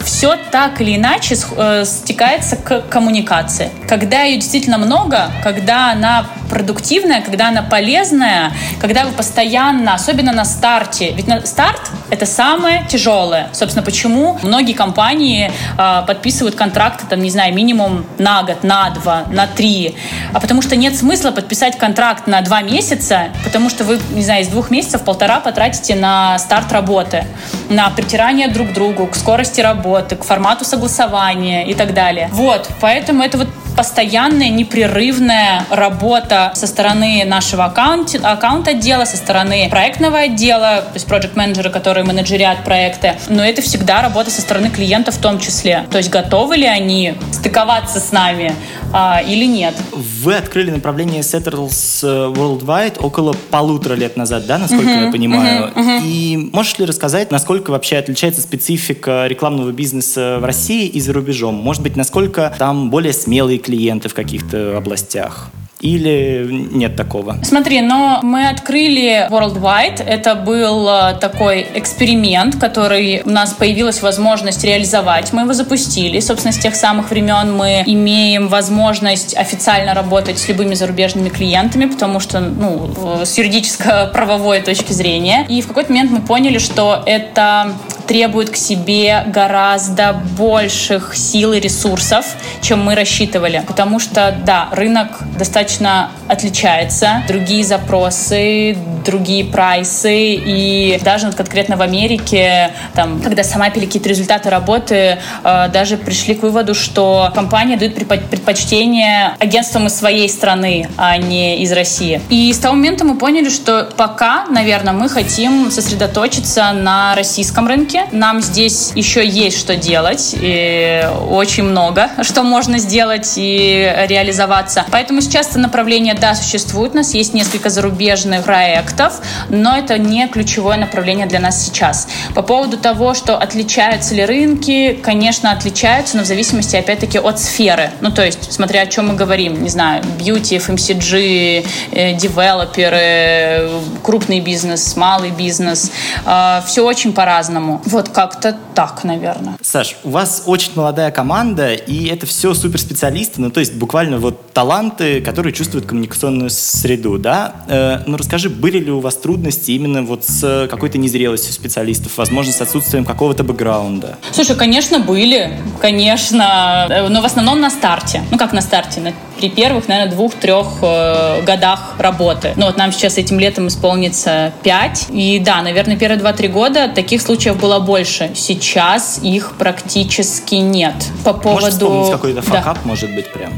все так или иначе э, стекается к коммуникации. Когда ее действительно много, когда она продуктивная, когда она полезная, когда вы постоянно, особенно на старте, ведь на старт это самое тяжелое. Собственно, почему многие компании э, подписывают контракты, там, не знаю, минимум на год, на два, на три. А потому что нет смысла подписать контракт на два месяца, потому что вы, не знаю, из двух месяцев полтора потратите на старт работы, на притирание друг к другу, к скорости работы, к формату согласования и так далее. Вот, поэтому это вот постоянная, непрерывная работа со стороны нашего аккаунт, аккаунт-отдела, со стороны проектного отдела, то есть проект-менеджеры, которые менеджерят проекты. Но это всегда работа со стороны клиента в том числе. То есть готовы ли они стыковаться с нами а, или нет. Вы открыли направление Settles э, Worldwide около полутора лет назад, да, насколько uh-huh, я понимаю? Uh-huh, uh-huh. И можешь ли рассказать, насколько вообще отличается специфика рекламного бизнеса в России и за рубежом? Может быть, насколько там более смелые клиенты в каких-то областях? Или нет такого? Смотри, но мы открыли Worldwide. Это был э, такой эксперимент, который у нас появилась возможность реализовать. Мы его запустили. Собственно, с тех самых времен мы имеем возможность официально работать с любыми зарубежными клиентами, потому что, ну, с юридическо-правовой точки зрения. И в какой-то момент мы поняли, что это требует к себе гораздо больших сил и ресурсов, чем мы рассчитывали. Потому что, да, рынок достаточно отличается. Другие запросы, другие прайсы. И даже вот конкретно в Америке, там, когда сама пили какие-то результаты работы, э, даже пришли к выводу, что компания дает предпочтение агентствам из своей страны, а не из России. И с того момента мы поняли, что пока, наверное, мы хотим сосредоточиться на российском рынке. Нам здесь еще есть что делать, и очень много, что можно сделать и реализоваться. Поэтому сейчас это направление, да, существует. У нас есть несколько зарубежных проектов, но это не ключевое направление для нас сейчас. По поводу того, что отличаются ли рынки, конечно, отличаются, но в зависимости, опять-таки, от сферы. Ну, то есть, смотря о чем мы говорим, не знаю, бьюти, FMCG, э, девелоперы, крупный бизнес, малый бизнес, э, все очень по-разному. Вот как-то так, наверное. Саш, у вас очень молодая команда, и это все суперспециалисты, ну, то есть буквально вот таланты, которые чувствуют коммуникационную среду, да? Э, ну, расскажи, были ли у вас трудности именно вот с какой-то незрелостью специалистов, возможно, с отсутствием какого-то бэкграунда? Слушай, конечно, были, конечно, э, но в основном на старте. Ну, как на старте? На, при первых, наверное, двух-трех э, годах работы. Ну, вот нам сейчас этим летом исполнится пять. И да, наверное, первые два-три года таких случаев было больше. Сейчас их практически нет. По поводу... Можешь вспомнить какой-то факап, да. может быть, прям?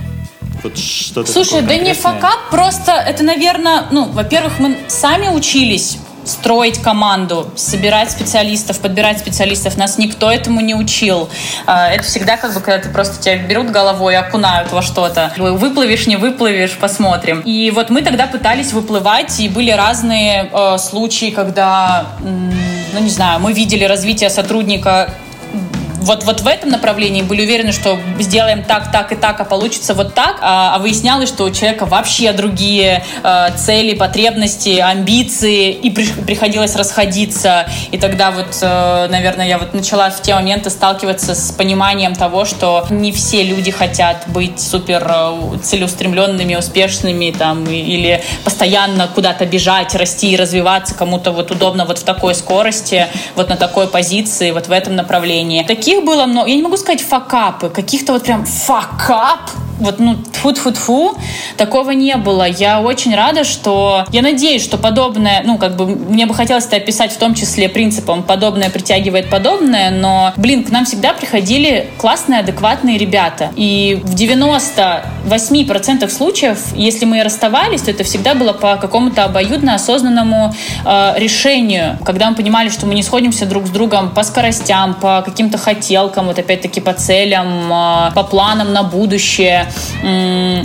Вот что-то Слушай, да не факап, просто это, наверное, ну, во-первых, мы сами учились строить команду, собирать специалистов, подбирать специалистов. Нас никто этому не учил. А, это всегда как бы, когда ты просто тебя берут головой окунают во что-то. Выплывешь, не выплывешь, посмотрим. И вот мы тогда пытались выплывать, и были разные э, случаи, когда, ну не знаю, мы видели развитие сотрудника вот, вот в этом направлении были уверены, что сделаем так, так и так, а получится вот так, а, а выяснялось, что у человека вообще другие э, цели, потребности, амбиции, и при, приходилось расходиться. И тогда вот, э, наверное, я вот начала в те моменты сталкиваться с пониманием того, что не все люди хотят быть супер э, целеустремленными, успешными там, или постоянно куда-то бежать, расти и развиваться, кому-то вот удобно вот в такой скорости, вот на такой позиции, вот в этом направлении. Такие таких было много. Я не могу сказать факапы, каких-то вот прям факап, вот, ну, тфу тфу тфу такого не было. Я очень рада, что... Я надеюсь, что подобное, ну, как бы, мне бы хотелось это описать в том числе принципом «подобное притягивает подобное», но, блин, к нам всегда приходили классные, адекватные ребята. И в 98% случаев, если мы расставались, то это всегда было по какому-то обоюдно осознанному э, решению, когда мы понимали, что мы не сходимся друг с другом по скоростям, по каким-то хотелкам, вот опять-таки по целям, э, по планам на будущее.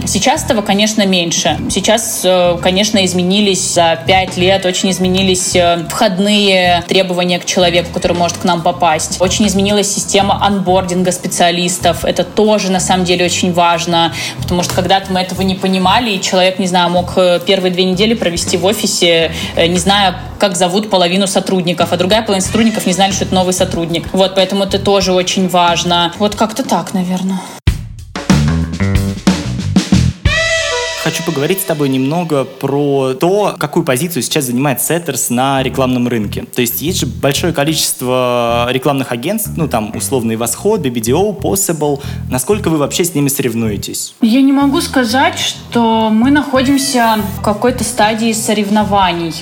Сейчас этого, конечно, меньше. Сейчас, э, конечно, изменились за пять лет, очень изменились э, входные требования к человеку, который может к нам попасть. Очень изменилась система анбординга специалистов. Это тоже, на самом деле, очень важно, потому что когда-то мы этого не понимали, и человек, не знаю, мог э, первые две недели провести в офисе, не зная, как зовут половину сотрудников, а другая половина сотрудников не знали, что это новый сотрудник. Вот, поэтому это тоже очень важно. Вот как-то так, наверное. Хочу поговорить с тобой немного про то, какую позицию сейчас занимает Setters на рекламном рынке. То есть есть же большое количество рекламных агентств, ну там условный Восход, BBDO, Possible. Насколько вы вообще с ними соревнуетесь? Я не могу сказать, что мы находимся в какой-то стадии соревнований.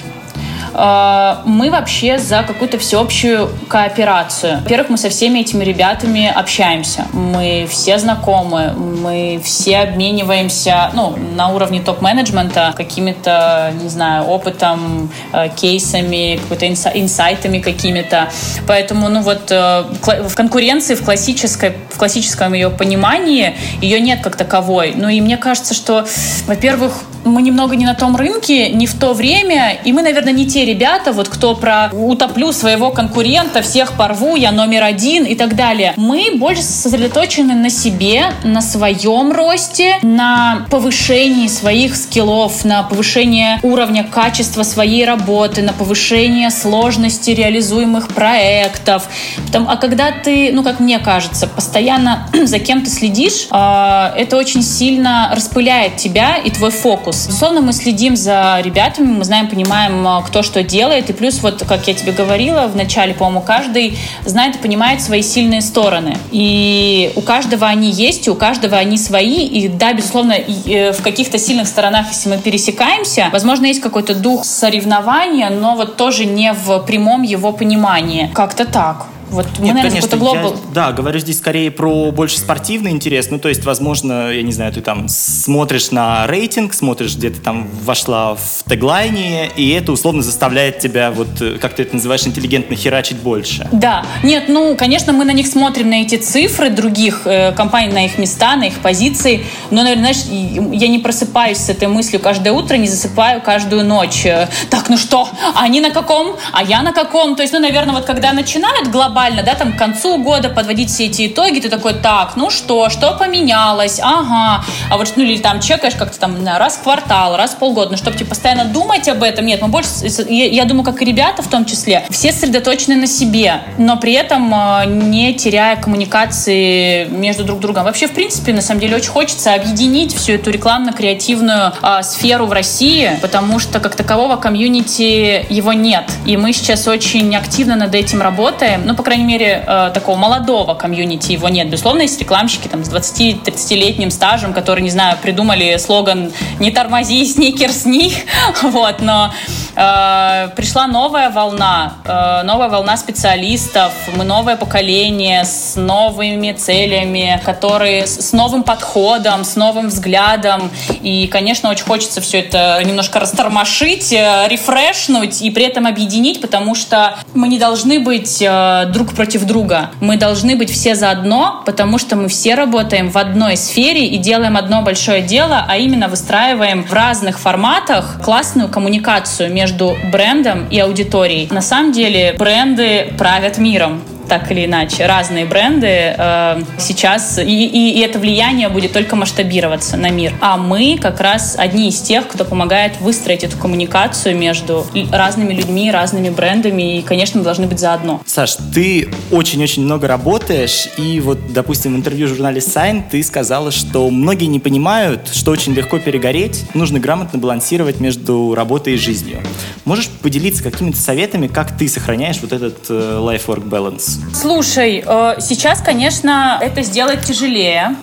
Э, мы вообще за какую-то всеобщую кооперацию. Во-первых, мы со всеми этими ребятами общаемся. Мы все знакомы, мы все обмениваемся ну, на уровне топ-менеджмента какими-то, не знаю, опытом, э, кейсами, какими-то инсайтами какими-то. Поэтому, ну вот, э, в конкуренции в, классической, в классическом ее понимании ее нет как таковой. Ну и мне кажется, что, во-первых, мы немного не на том рынке, не в то время, и мы, наверное, не те ребята, вот кто про утоплю своего конкурента, всех порву, я номер один и так далее. Мы больше сосредоточены на себе, на своем росте, на повышении своих скиллов, на повышение уровня качества своей работы, на повышение сложности реализуемых проектов. А когда ты, ну, как мне кажется, постоянно *clears throat* за кем-то следишь, а, это очень сильно распыляет тебя и твой фокус. Безусловно, мы следим за ребятами, мы знаем, понимаем, а, кто что делает, и плюс, вот, как я тебе говорила, в начале, по-моему, каждый знает и понимает свои сильные стороны. И у каждого они есть, и у каждого они свои, и да, безусловно, э, в каких-то сильных сторонах, если мы пересекаемся, возможно, есть какой-то дух соревнования, но вот тоже не в прямом его понимании. Как-то так. Вот мы, Нет, наверное, конечно, глобал... я, да, говорю здесь скорее про больше спортивный интерес. Ну, то есть, возможно, я не знаю, ты там смотришь на рейтинг, смотришь, где ты там вошла в теглайне, и это условно заставляет тебя, вот, э, как ты это называешь, интеллигентно херачить больше. Да. Нет, ну, конечно, мы на них смотрим, на эти цифры других э, компаний, на их места, на их позиции. Но, наверное, знаешь, я не просыпаюсь с этой мыслью каждое утро, не засыпаю каждую ночь. Э, так, ну что, они на каком, а я на каком? То есть, ну, наверное, вот когда начинают глобально глобально, да, там к концу года подводить все эти итоги, ты такой, так, ну что, что поменялось, ага, а вот, ну или там чекаешь как-то там раз в квартал, раз в полгода, ну чтобы типа постоянно думать об этом, нет, мы больше, я, я думаю, как и ребята в том числе, все сосредоточены на себе, но при этом э, не теряя коммуникации между друг другом. Вообще, в принципе, на самом деле очень хочется объединить всю эту рекламно-креативную э, сферу в России, потому что как такового комьюнити его нет, и мы сейчас очень активно над этим работаем, ну, по крайней крайней мере, э, такого молодого комьюнити его нет. Безусловно, есть рекламщики там, с 20-30-летним стажем, которые, не знаю, придумали слоган «Не тормози, *laughs* сникерс, них». *laughs* Вот, но э, пришла новая волна, э, новая волна специалистов, мы новое поколение с новыми целями, которые с новым подходом, с новым взглядом. И, конечно, очень хочется все это немножко растормошить, э, рефрешнуть и при этом объединить, потому что мы не должны быть э, друг друг против друга. Мы должны быть все заодно, потому что мы все работаем в одной сфере и делаем одно большое дело, а именно выстраиваем в разных форматах классную коммуникацию между брендом и аудиторией. На самом деле бренды правят миром так или иначе, разные бренды э, сейчас, и, и, и это влияние будет только масштабироваться на мир. А мы как раз одни из тех, кто помогает выстроить эту коммуникацию между разными людьми, разными брендами, и, конечно, мы должны быть заодно. Саш, ты очень-очень много работаешь, и вот, допустим, в интервью журнале Sign ты сказала, что многие не понимают, что очень легко перегореть, нужно грамотно балансировать между работой и жизнью. Можешь поделиться какими-то советами, как ты сохраняешь вот этот э, life-work balance? Слушай, э, сейчас, конечно, это сделать тяжелее.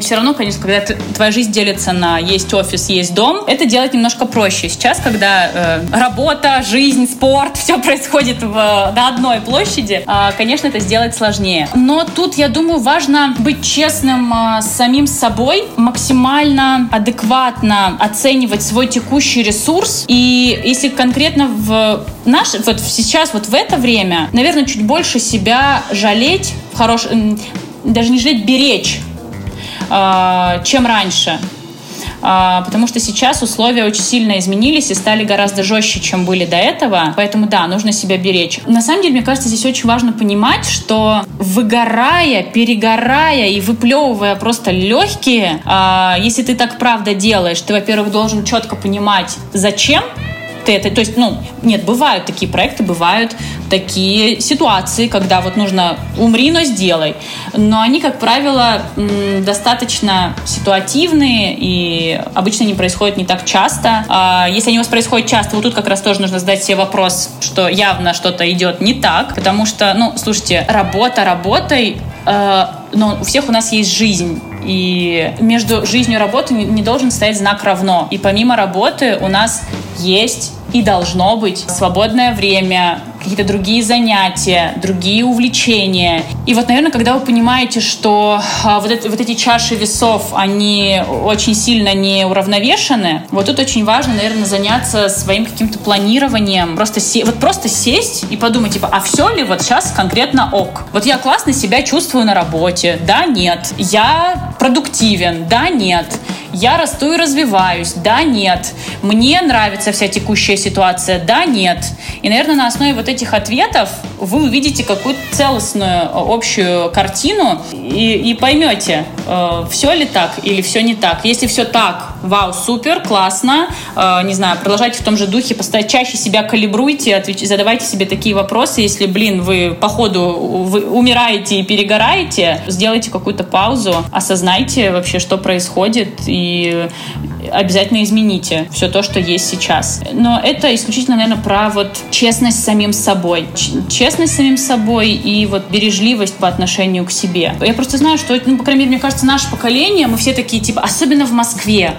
Все равно, конечно, когда твоя жизнь делится на есть офис, есть дом, это делать немножко проще. Сейчас, когда э, работа, жизнь, спорт, *laughs* все происходит в, на одной площади, э, конечно, это сделать сложнее. Но тут, я думаю, важно быть честным с самим собой, максимально адекватно оценивать свой текущий ресурс. И если конкретно в наш, вот сейчас, вот в это время, наверное, чуть больше себя жалеть, в хорош... даже не жалеть, беречь, а, чем раньше. А, потому что сейчас условия очень сильно изменились и стали гораздо жестче, чем были до этого. Поэтому да, нужно себя беречь. На самом деле, мне кажется, здесь очень важно понимать, что выгорая, перегорая и выплевывая просто легкие, а, если ты так правда делаешь, ты, во-первых, должен четко понимать, зачем ты это, то есть, ну, нет, бывают такие проекты, бывают такие ситуации, когда вот нужно умри, но сделай. Но они, как правило, достаточно ситуативные и обычно не происходят не так часто. А если они у вас происходят часто, вот тут как раз тоже нужно задать себе вопрос, что явно что-то идет не так, потому что, ну, слушайте, работа работой, э, но у всех у нас есть жизнь. И между жизнью и работой не должен стоять знак равно. И помимо работы у нас есть и должно быть свободное время, какие-то другие занятия, другие увлечения. И вот, наверное, когда вы понимаете, что а, вот, это, вот эти чаши весов, они очень сильно не уравновешены, вот тут очень важно, наверное, заняться своим каким-то планированием. Просто се- вот просто сесть и подумать, типа, а все ли вот сейчас конкретно ок? Вот я классно себя чувствую на работе, да, нет. Я продуктивен, да, нет Я расту и развиваюсь. Да, нет. Мне нравится вся текущая ситуация. Да, нет. И, наверное, на основе вот этих ответов вы увидите какую-то целостную э, общую картину и, и поймете, э, все ли так или все не так. Если все так, вау, супер, классно, э, не знаю, продолжайте в том же духе, постоянно чаще себя калибруйте, отвеч, задавайте себе такие вопросы. Если, блин, вы по ходу вы умираете и перегораете, сделайте какую-то паузу, осознайте вообще, что происходит и обязательно измените все то, что есть сейчас. Но это исключительно, наверное, про вот честность с самим собой. Честность с самим собой и вот бережливость по отношению к себе. Я просто знаю, что, ну, по крайней мере, мне кажется, наше поколение, мы все такие, типа, особенно в Москве,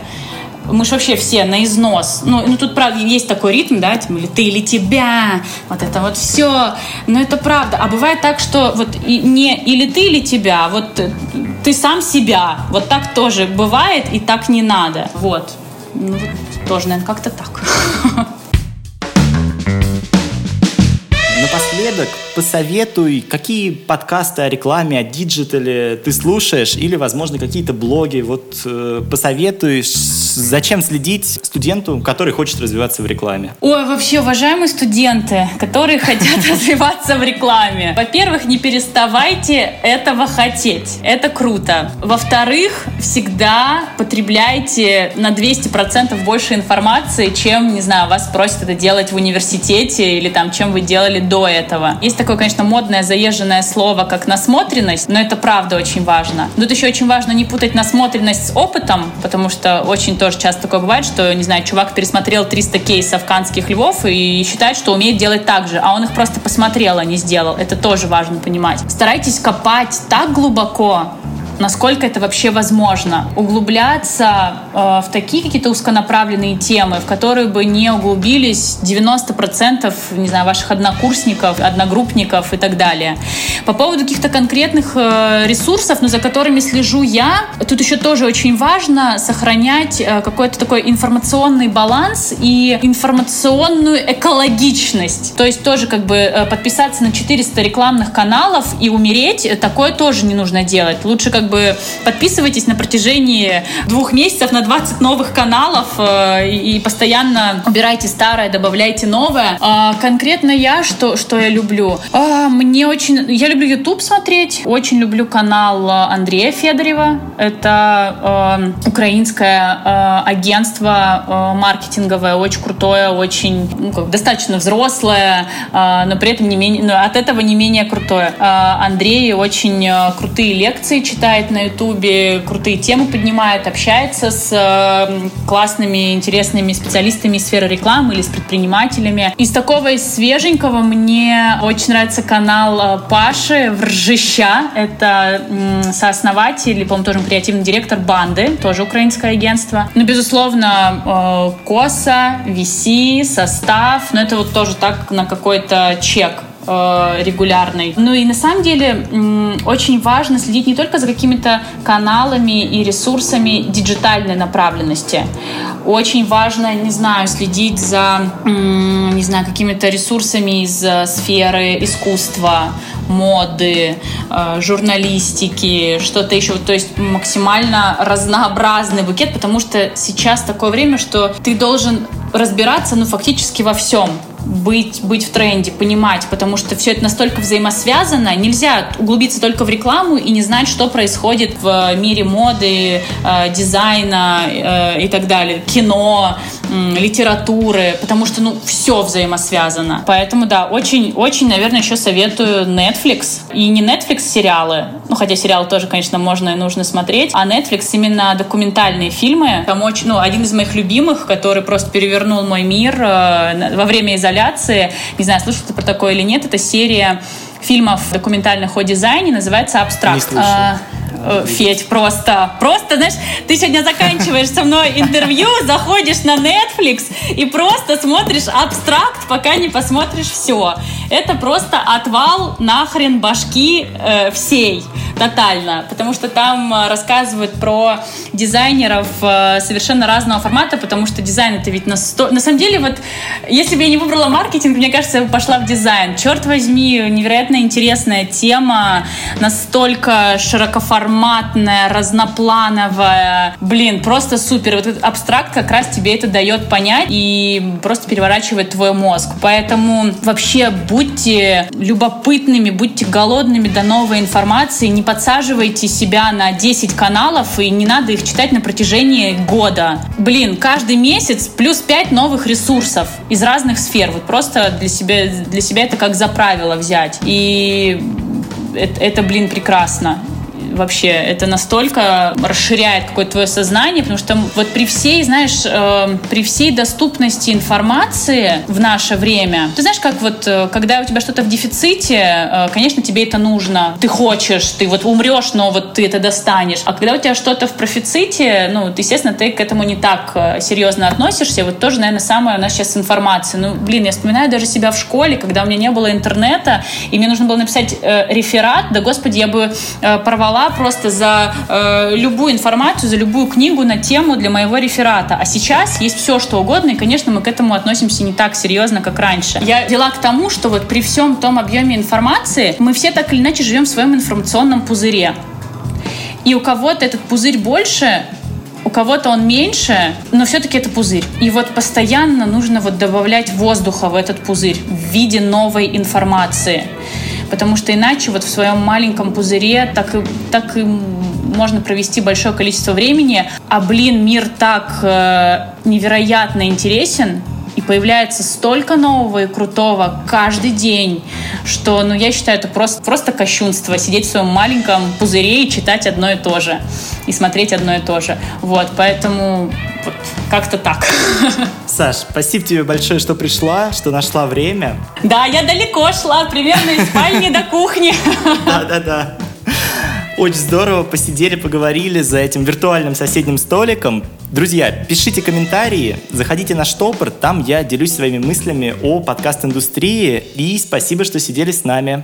мы же вообще все на износ. Ну, ну, тут, правда, есть такой ритм, да, типа, или ты, или тебя, вот это вот все. Но это правда. А бывает так, что вот не или ты, или тебя, а вот ты сам себя. Вот так тоже бывает, и так не надо. Вот. Ну, вот тоже, наверное, как-то так. *laughs* Напоследок посоветуй, какие подкасты о рекламе, о диджитале ты слушаешь, или, возможно, какие-то блоги. Вот э, посоветуй, зачем следить студенту, который хочет развиваться в рекламе. Ой, вообще, уважаемые студенты, которые хотят *laughs* развиваться в рекламе. Во-первых, не переставайте этого хотеть. Это круто. Во-вторых, всегда потребляйте на 200% больше информации, чем, не знаю, вас просят это делать в университете или там, чем вы делали до этого. Есть такое, конечно, модное, заезженное слово, как насмотренность, но это правда очень важно. Тут еще очень важно не путать насмотренность с опытом, потому что очень тоже часто такое бывает, что, не знаю, чувак пересмотрел 300 кейсов канских львов и считает, что умеет делать так же, а он их просто посмотрел, а не сделал. Это тоже важно понимать. Старайтесь копать так глубоко, насколько это вообще возможно. Углубляться э, в такие какие-то узконаправленные темы, в которые бы не углубились 90% не знаю, ваших однокурсников, одногруппников и так далее. По поводу каких-то конкретных э, ресурсов, но за которыми слежу я, тут еще тоже очень важно сохранять э, какой-то такой информационный баланс и информационную экологичность. То есть тоже как бы э, подписаться на 400 рекламных каналов и умереть, такое тоже не нужно делать. Лучше как бы подписывайтесь на протяжении двух месяцев на 20 новых каналов э, и постоянно убирайте старое, добавляйте новое. А конкретно я, что, что я люблю? А, мне очень... Я люблю YouTube смотреть, очень люблю канал Андрея Федорева. Это э, украинское э, агентство э, маркетинговое, очень крутое, очень ну, как, достаточно взрослое, э, но при этом не менее, но от этого не менее крутое. Э, Андрей очень э, крутые лекции читает читает на Ютубе, крутые темы поднимает, общается с э, классными, интересными специалистами из сферы рекламы или с предпринимателями. Из такого из свеженького мне очень нравится канал э, Паши Вржища. Это сооснователь, по-моему, тоже креативный директор банды, тоже украинское агентство. Ну, безусловно, э, Коса, VC, состав, но это вот тоже так на какой-то чек э, регулярной. Ну и на самом деле очень важно следить не только за какими-то каналами и ресурсами диджитальной направленности. Очень важно, не знаю, следить за, не знаю, какими-то ресурсами из э, сферы искусства, моды, э, журналистики, что-то еще. То есть максимально разнообразный букет, потому что сейчас такое время, что ты должен разбираться, ну, фактически во всем быть, быть в тренде, понимать, потому что все это настолько взаимосвязано. Нельзя углубиться только в рекламу и не знать, что происходит в мире моды, э, дизайна э, и так далее, кино, э, литературы, потому что ну все взаимосвязано. Поэтому да, очень, очень, наверное, еще советую Netflix и не Netflix сериалы, ну хотя сериалы тоже, конечно, можно и нужно смотреть, а Netflix именно документальные фильмы. Там очень, ну один из моих любимых, который просто перевернул мой мир э, во время изоляции изоляции. Не знаю, слышал ты про такое или нет. Это серия фильмов документальных о дизайне, называется «Абстракт». А, э, Федь, просто, просто, знаешь, ты сегодня заканчиваешь со мной интервью, заходишь на Netflix и просто смотришь абстракт, пока не посмотришь все. Это просто отвал нахрен башки э, всей. Тотально, потому что там э, рассказывают про дизайнеров э, совершенно разного формата, потому что дизайн это ведь на сто... На самом деле, вот, если бы я не выбрала маркетинг, мне кажется, я бы пошла в дизайн. Черт возьми, невероятно интересная тема, настолько широкоформатная, разноплановая. Блин, просто супер. Вот этот абстракт как раз тебе это дает понять и просто переворачивает твой мозг. Поэтому вообще будьте любопытными, будьте голодными до новой информации, не подсаживайте себя на 10 каналов и не надо их читать на протяжении года. Блин, каждый месяц плюс 5 новых ресурсов из разных сфер. Вот просто для себя, для себя это как за правило взять. И это, это блин, прекрасно вообще. Это настолько расширяет какое-то твое сознание, потому что вот при всей, знаешь, э, при всей доступности информации в наше время, ты знаешь, как вот, э, когда у тебя что-то в дефиците, э, конечно, тебе это нужно, ты хочешь, ты вот умрешь, но вот ты это достанешь. А когда у тебя что-то в профиците, ну, естественно, ты к этому не так э, серьезно относишься. Вот тоже, наверное, самое у нас сейчас информация. Ну, блин, я вспоминаю даже себя в школе, когда у меня не было интернета, и мне нужно было написать э, реферат, да, господи, я бы э, порвала просто за э, любую информацию, за любую книгу на тему для моего реферата. А сейчас есть все, что угодно, и, конечно, мы к этому относимся не так серьезно, как раньше. Я вела к тому, что вот при всем том объеме информации мы все так или иначе живем в своем информационном пузыре. И у кого-то этот пузырь больше, у кого-то он меньше, но все-таки это пузырь. И вот постоянно нужно вот добавлять воздуха в этот пузырь в виде новой информации потому что иначе вот в своем маленьком пузыре так и, так и можно провести большое количество времени, а, блин, мир так э, невероятно интересен, появляется столько нового и крутого каждый день, что, ну, я считаю, это просто, просто кощунство сидеть в своем маленьком пузыре и читать одно и то же, и смотреть одно и то же. Вот, поэтому вот как-то так. *laughs* Саш, спасибо тебе большое, что пришла, что нашла время. Да, я далеко шла, примерно из спальни до кухни. *laughs* Да-да-да. Очень здорово, посидели, поговорили за этим виртуальным соседним столиком. Друзья, пишите комментарии, заходите на Штопор, там я делюсь своими мыслями о подкаст-индустрии. И спасибо, что сидели с нами.